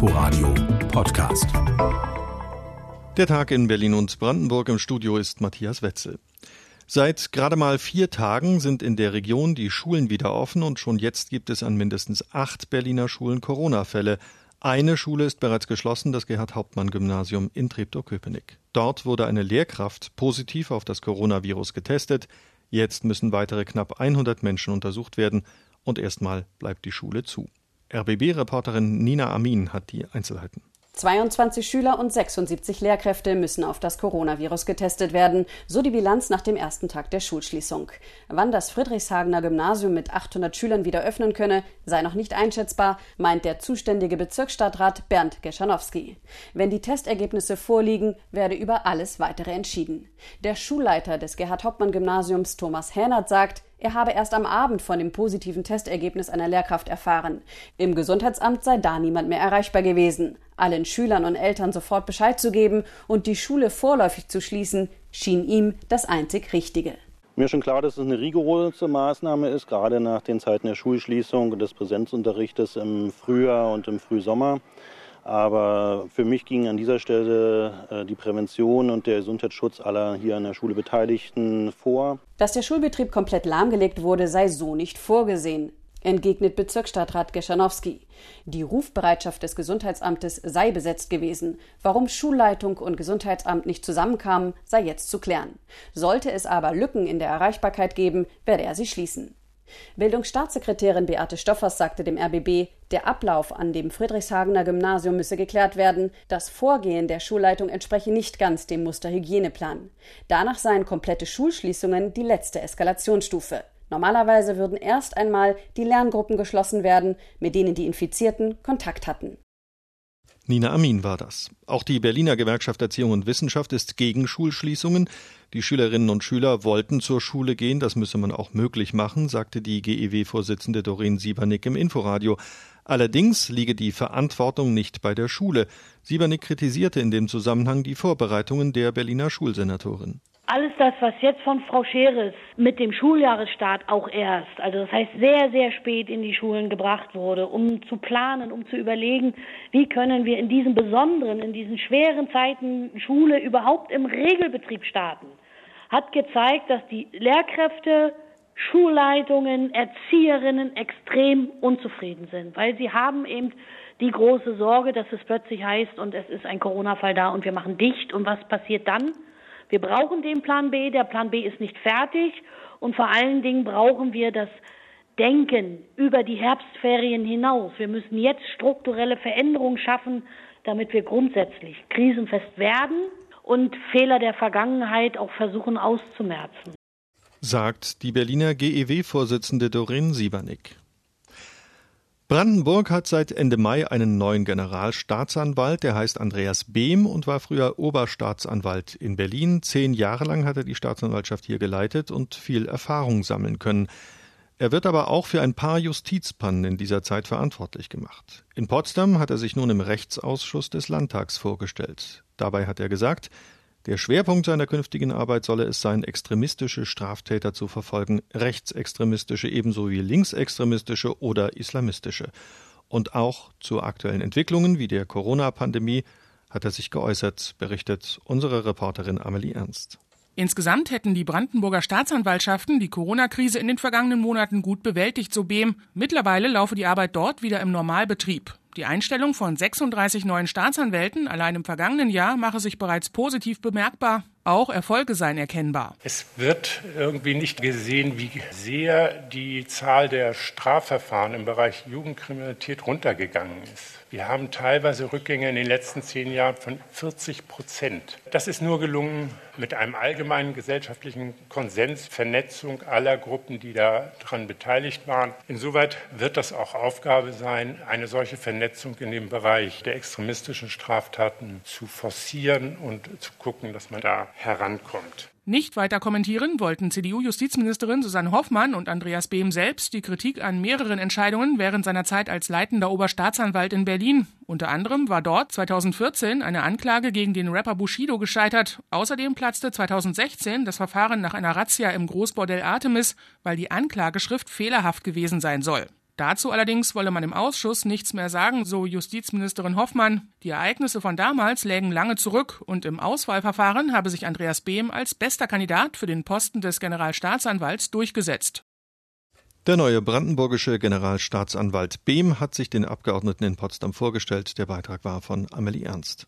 Inforadio Podcast. Der Tag in Berlin und Brandenburg im Studio ist Matthias Wetzel. Seit gerade mal vier Tagen sind in der Region die Schulen wieder offen und schon jetzt gibt es an mindestens acht Berliner Schulen Corona-Fälle. Eine Schule ist bereits geschlossen, das Gerhard-Hauptmann-Gymnasium in Treptow-Köpenick. Dort wurde eine Lehrkraft positiv auf das Coronavirus getestet. Jetzt müssen weitere knapp 100 Menschen untersucht werden und erstmal bleibt die Schule zu. RBB-Reporterin Nina Amin hat die Einzelheiten. 22 Schüler und 76 Lehrkräfte müssen auf das Coronavirus getestet werden, so die Bilanz nach dem ersten Tag der Schulschließung. Wann das Friedrichshagener Gymnasium mit 800 Schülern wieder öffnen könne, sei noch nicht einschätzbar, meint der zuständige Bezirksstadtrat Bernd Geschanowski. Wenn die Testergebnisse vorliegen, werde über alles weitere entschieden. Der Schulleiter des Gerhard-Hauptmann-Gymnasiums Thomas Hähnert sagt, er habe erst am Abend von dem positiven Testergebnis einer Lehrkraft erfahren. Im Gesundheitsamt sei da niemand mehr erreichbar gewesen. Allen Schülern und Eltern sofort Bescheid zu geben und die Schule vorläufig zu schließen, schien ihm das einzig Richtige. Mir ist schon klar, dass es eine rigorose Maßnahme ist, gerade nach den Zeiten der Schulschließung und des Präsenzunterrichtes im Frühjahr und im Frühsommer. Aber für mich ging an dieser Stelle äh, die Prävention und der Gesundheitsschutz aller hier an der Schule Beteiligten vor. Dass der Schulbetrieb komplett lahmgelegt wurde, sei so nicht vorgesehen, entgegnet Bezirksstadtrat Geschanowski. Die Rufbereitschaft des Gesundheitsamtes sei besetzt gewesen. Warum Schulleitung und Gesundheitsamt nicht zusammenkamen, sei jetzt zu klären. Sollte es aber Lücken in der Erreichbarkeit geben, werde er sie schließen. Bildungsstaatssekretärin Beate Stoffers sagte dem RBB, der Ablauf an dem Friedrichshagener Gymnasium müsse geklärt werden. Das Vorgehen der Schulleitung entspreche nicht ganz dem Musterhygieneplan. Danach seien komplette Schulschließungen die letzte Eskalationsstufe. Normalerweise würden erst einmal die Lerngruppen geschlossen werden, mit denen die Infizierten Kontakt hatten. Nina Amin war das. Auch die Berliner Gewerkschaft Erziehung und Wissenschaft ist gegen Schulschließungen. Die Schülerinnen und Schüler wollten zur Schule gehen, das müsse man auch möglich machen, sagte die GEW-Vorsitzende Doreen Siebernick im Inforadio. Allerdings liege die Verantwortung nicht bei der Schule. Siebernick kritisierte in dem Zusammenhang die Vorbereitungen der Berliner Schulsenatorin alles das, was jetzt von Frau Scheres mit dem Schuljahresstart auch erst, also das heißt sehr, sehr spät in die Schulen gebracht wurde, um zu planen, um zu überlegen, wie können wir in diesen besonderen, in diesen schweren Zeiten Schule überhaupt im Regelbetrieb starten, hat gezeigt, dass die Lehrkräfte, Schulleitungen, Erzieherinnen extrem unzufrieden sind, weil sie haben eben die große Sorge, dass es plötzlich heißt und es ist ein Corona-Fall da und wir machen dicht und was passiert dann? Wir brauchen den Plan B. Der Plan B ist nicht fertig. Und vor allen Dingen brauchen wir das Denken über die Herbstferien hinaus. Wir müssen jetzt strukturelle Veränderungen schaffen, damit wir grundsätzlich krisenfest werden und Fehler der Vergangenheit auch versuchen auszumerzen. Sagt die Berliner GEW-Vorsitzende Doreen Siebernick. Brandenburg hat seit Ende Mai einen neuen Generalstaatsanwalt, der heißt Andreas Behm und war früher Oberstaatsanwalt in Berlin. Zehn Jahre lang hat er die Staatsanwaltschaft hier geleitet und viel Erfahrung sammeln können. Er wird aber auch für ein paar Justizpannen in dieser Zeit verantwortlich gemacht. In Potsdam hat er sich nun im Rechtsausschuss des Landtags vorgestellt. Dabei hat er gesagt, der Schwerpunkt seiner künftigen Arbeit solle es sein, extremistische Straftäter zu verfolgen, rechtsextremistische ebenso wie linksextremistische oder islamistische. Und auch zu aktuellen Entwicklungen wie der Corona-Pandemie hat er sich geäußert, berichtet unsere Reporterin Amelie Ernst. Insgesamt hätten die Brandenburger Staatsanwaltschaften die Corona-Krise in den vergangenen Monaten gut bewältigt, so Behm. Mittlerweile laufe die Arbeit dort wieder im Normalbetrieb. Die Einstellung von 36 neuen Staatsanwälten allein im vergangenen Jahr mache sich bereits positiv bemerkbar. Auch Erfolge seien erkennbar. Es wird irgendwie nicht gesehen, wie sehr die Zahl der Strafverfahren im Bereich Jugendkriminalität runtergegangen ist. Wir haben teilweise Rückgänge in den letzten zehn Jahren von 40 Prozent. Das ist nur gelungen mit einem allgemeinen gesellschaftlichen Konsens, Vernetzung aller Gruppen, die daran beteiligt waren. Insoweit wird das auch Aufgabe sein, eine solche Vernetzung in dem Bereich der extremistischen Straftaten zu forcieren und zu gucken, dass man da herankommt. Nicht weiter kommentieren wollten CDU-Justizministerin Susanne Hoffmann und Andreas Behm selbst die Kritik an mehreren Entscheidungen während seiner Zeit als leitender Oberstaatsanwalt in Berlin. Unter anderem war dort 2014 eine Anklage gegen den Rapper Bushido gescheitert. Außerdem platzte 2016 das Verfahren nach einer Razzia im Großbordell Artemis, weil die Anklageschrift fehlerhaft gewesen sein soll. Dazu allerdings wolle man im Ausschuss nichts mehr sagen, so Justizministerin Hoffmann. Die Ereignisse von damals lägen lange zurück und im Auswahlverfahren habe sich Andreas Behm als bester Kandidat für den Posten des Generalstaatsanwalts durchgesetzt. Der neue brandenburgische Generalstaatsanwalt Behm hat sich den Abgeordneten in Potsdam vorgestellt. Der Beitrag war von Amelie Ernst.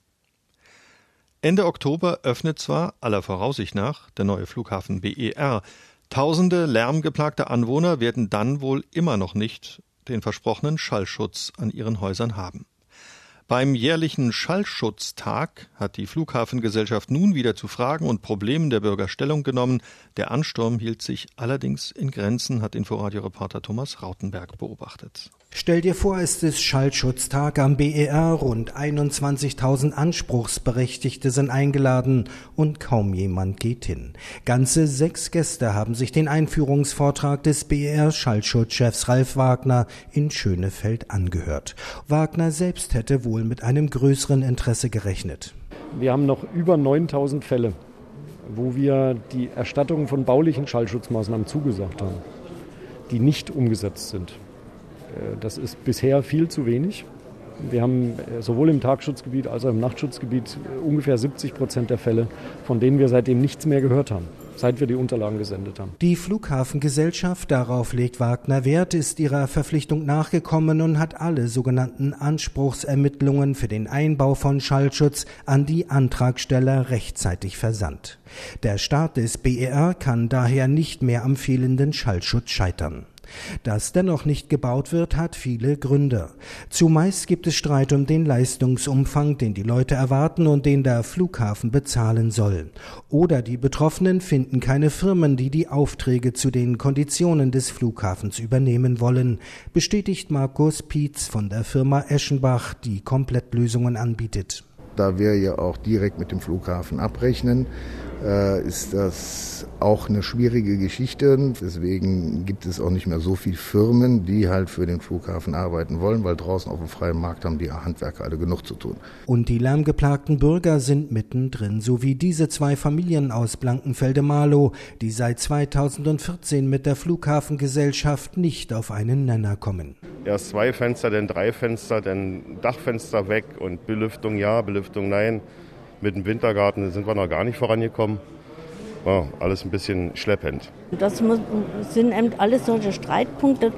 Ende Oktober öffnet zwar aller Voraussicht nach der neue Flughafen BER. Tausende lärmgeplagte Anwohner werden dann wohl immer noch nicht den versprochenen Schallschutz an ihren Häusern haben. Beim jährlichen Schallschutztag hat die Flughafengesellschaft nun wieder zu Fragen und Problemen der Bürger Stellung genommen. Der Ansturm hielt sich allerdings in Grenzen, hat Inforadio-Reporter Thomas Rautenberg beobachtet. Stell dir vor, es ist Schallschutztag am BER. Rund 21.000 Anspruchsberechtigte sind eingeladen und kaum jemand geht hin. Ganze sechs Gäste haben sich den Einführungsvortrag des BER Schallschutzchefs Ralf Wagner in Schönefeld angehört. Wagner selbst hätte wohl mit einem größeren Interesse gerechnet. Wir haben noch über 9000 Fälle, wo wir die Erstattung von baulichen Schallschutzmaßnahmen zugesagt haben, die nicht umgesetzt sind. Äh, das ist bisher viel zu wenig. Wir haben äh, sowohl im Tagschutzgebiet als auch im Nachtschutzgebiet äh, ungefähr 70 Prozent der Fälle, von denen wir seitdem nichts mehr gehört haben, seit wir die Unterlagen gesendet haben. Die Flughafengesellschaft, darauf legt Wagner Wert, ist ihrer Verpflichtung nachgekommen und hat alle sogenannten Anspruchsermittlungen für den Einbau von Schallschutz an die Antragsteller rechtzeitig versandt. Der Start des BER kann daher nicht mehr am fehlenden Schallschutz scheitern. Dass dennoch nicht gebaut wird, hat viele Gründe. Zumeist gibt es Streit um den Leistungsumfang, den die Leute erwarten und den der Flughafen bezahlen soll. Oder die Betroffenen finden keine Firmen, die die Aufträge zu den Konditionen des Flughafens übernehmen wollen, bestätigt Markus Pietz von der Firma Eschenbach, die Komplettlösungen anbietet. Da wir ja auch direkt mit dem Flughafen abrechnen, ist das auch eine schwierige Geschichte. Deswegen gibt es auch nicht mehr so viele Firmen, die halt für den Flughafen arbeiten wollen, weil draußen auf dem freien Markt haben die Handwerker alle genug zu tun. Und die lärmgeplagten Bürger sind mittendrin, so wie diese zwei Familien aus Blankenfelde-Marlow, die seit 2014 mit der Flughafengesellschaft nicht auf einen Nenner kommen. Erst zwei Fenster, dann drei Fenster, dann Dachfenster weg und Belüftung ja, Belüftung nein. Mit dem Wintergarten sind wir noch gar nicht vorangekommen. Ja, alles ein bisschen schleppend. Das sind eben alles solche Streitpunkte.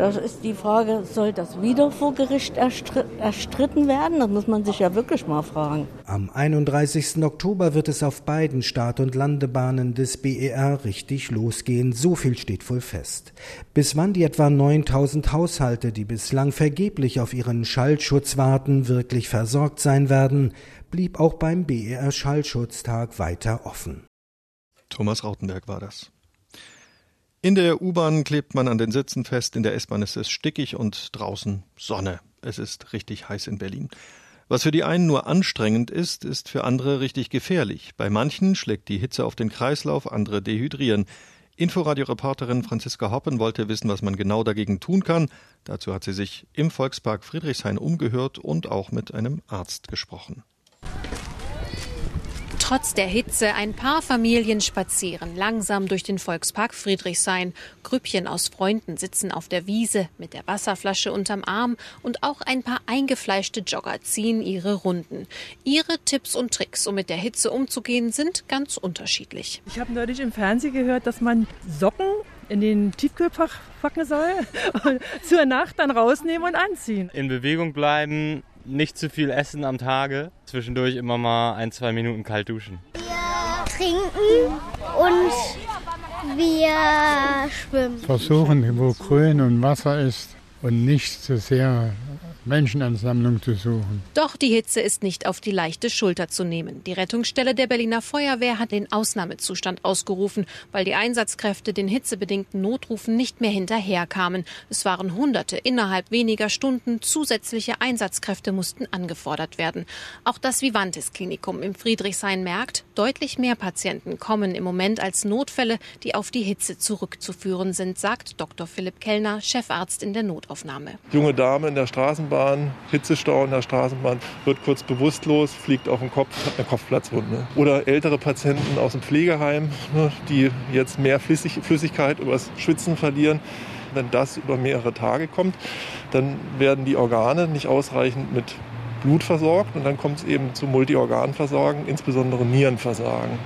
Da ist die Frage, soll das wieder vor Gericht erstritten werden? Das muss man sich ja wirklich mal fragen. Am 31. Oktober wird es auf beiden Start- und Landebahnen des BER richtig losgehen. So viel steht wohl fest. Bis wann die etwa 9000 Haushalte, die bislang vergeblich auf ihren Schallschutz warten, wirklich versorgt sein werden, blieb auch beim BER Schallschutztag weiter offen. Thomas Rautenberg war das. In der U-Bahn klebt man an den Sitzen fest, in der S-Bahn ist es stickig und draußen Sonne. Es ist richtig heiß in Berlin. Was für die einen nur anstrengend ist, ist für andere richtig gefährlich. Bei manchen schlägt die Hitze auf den Kreislauf, andere dehydrieren. Inforadio-Reporterin Franziska Hoppen wollte wissen, was man genau dagegen tun kann. Dazu hat sie sich im Volkspark Friedrichshain umgehört und auch mit einem Arzt gesprochen. Trotz der Hitze ein paar Familien spazieren langsam durch den Volkspark Friedrichshain. Grüppchen aus Freunden sitzen auf der Wiese mit der Wasserflasche unterm Arm und auch ein paar eingefleischte Jogger ziehen ihre Runden. Ihre Tipps und Tricks, um mit der Hitze umzugehen, sind ganz unterschiedlich. Ich habe neulich im Fernsehen gehört, dass man Socken in den Tiefkühlfach packen soll und zur Nacht dann rausnehmen und anziehen. In Bewegung bleiben, nicht zu viel essen am Tage. Zwischendurch immer mal ein, zwei Minuten kalt duschen. Wir trinken und wir schwimmen. Versuchen, wo Grün und Wasser ist und nicht zu sehr Menschenansammlung zu suchen. Doch die Hitze ist nicht auf die leichte Schulter zu nehmen. Die Rettungsstelle der Berliner Feuerwehr hat den Ausnahmezustand ausgerufen, weil die Einsatzkräfte den hitzebedingten Notrufen nicht mehr hinterherkamen. Es waren Hunderte innerhalb weniger Stunden. Zusätzliche Einsatzkräfte mussten angefordert werden. Auch das Vivantes Klinikum im Friedrichshain merkt, deutlich mehr Patienten kommen im Moment als Notfälle, die auf die Hitze zurückzuführen sind, sagt Dr. Philipp Kellner, Chefarzt in der Notaufnahme. Junge Dame in der Straßenbahn Straßenbahn, Hitzestau in der Straßenbahn, wird kurz bewusstlos, fliegt auf den Kopf, hat eine Kopfplatzwunde. Oder ältere Patienten aus dem Pflegeheim, ne, die jetzt mehr Flüssigkeit übers Schwitzen verlieren Wenn das über mehrere Tage kommt, dann werden die Organe nicht ausreichend mit Blut versorgt und dann kommt es eben zu Multiorganversagen, insbesondere Nierenversagen.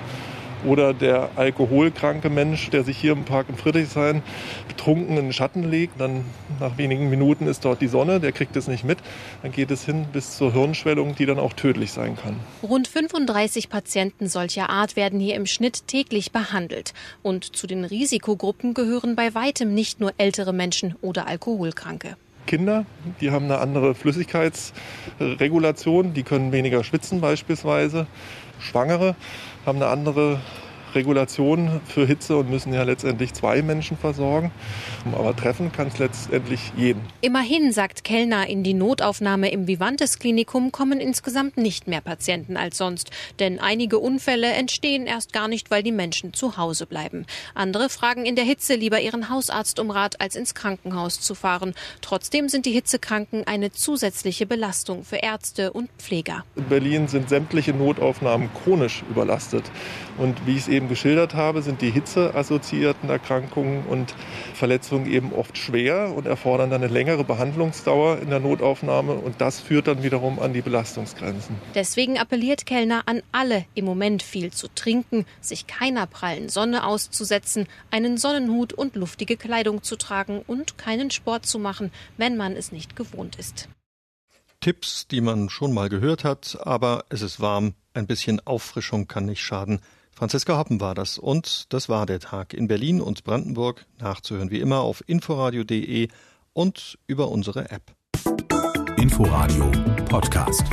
Oder der alkoholkranke Mensch, der sich hier im Park in Friedrichshain betrunken in den Schatten legt, dann nach wenigen Minuten ist dort die Sonne, der kriegt es nicht mit, dann geht es hin bis zur Hirnschwellung, die dann auch tödlich sein kann. Rund 35 Patienten solcher Art werden hier im Schnitt täglich behandelt. Und zu den Risikogruppen gehören bei weitem nicht nur ältere Menschen oder Alkoholkranke. Kinder, die haben eine andere Flüssigkeitsregulation, die können weniger schwitzen beispielsweise. Schwangere haben eine andere Regulation für Hitze und müssen ja letztendlich zwei Menschen versorgen. Aber treffen kann es letztendlich jeden. Immerhin, sagt Kellner, in die Notaufnahme im Vivantes Klinikum kommen insgesamt nicht mehr Patienten als sonst. Denn einige Unfälle entstehen erst gar nicht, weil die Menschen zu Hause bleiben. Andere fragen in der Hitze lieber ihren Hausarzt um Rat, als ins Krankenhaus zu fahren. Trotzdem sind die Hitzekranken eine zusätzliche Belastung für Ärzte und Pfleger. In Berlin sind sämtliche Notaufnahmen chronisch überlastet. Und wie ich es eben geschildert habe, sind die hitzeassoziierten Erkrankungen und Verletzungen eben oft schwer und erfordern dann eine längere Behandlungsdauer in der Notaufnahme. Und das führt dann wiederum an die Belastungsgrenzen. Deswegen appelliert Kellner an alle, im Moment viel zu trinken, sich keiner prallen Sonne auszusetzen, einen Sonnenhut und luftige Kleidung zu tragen und keinen Sport zu machen, wenn man es nicht gewohnt ist. Tipps, die man schon mal gehört hat, aber es ist warm, ein bisschen Auffrischung kann nicht schaden. Franziska Hoppen war das und das war der Tag in Berlin und Brandenburg, nachzuhören wie immer auf inforadio.de und über unsere App. Inforadio Podcast.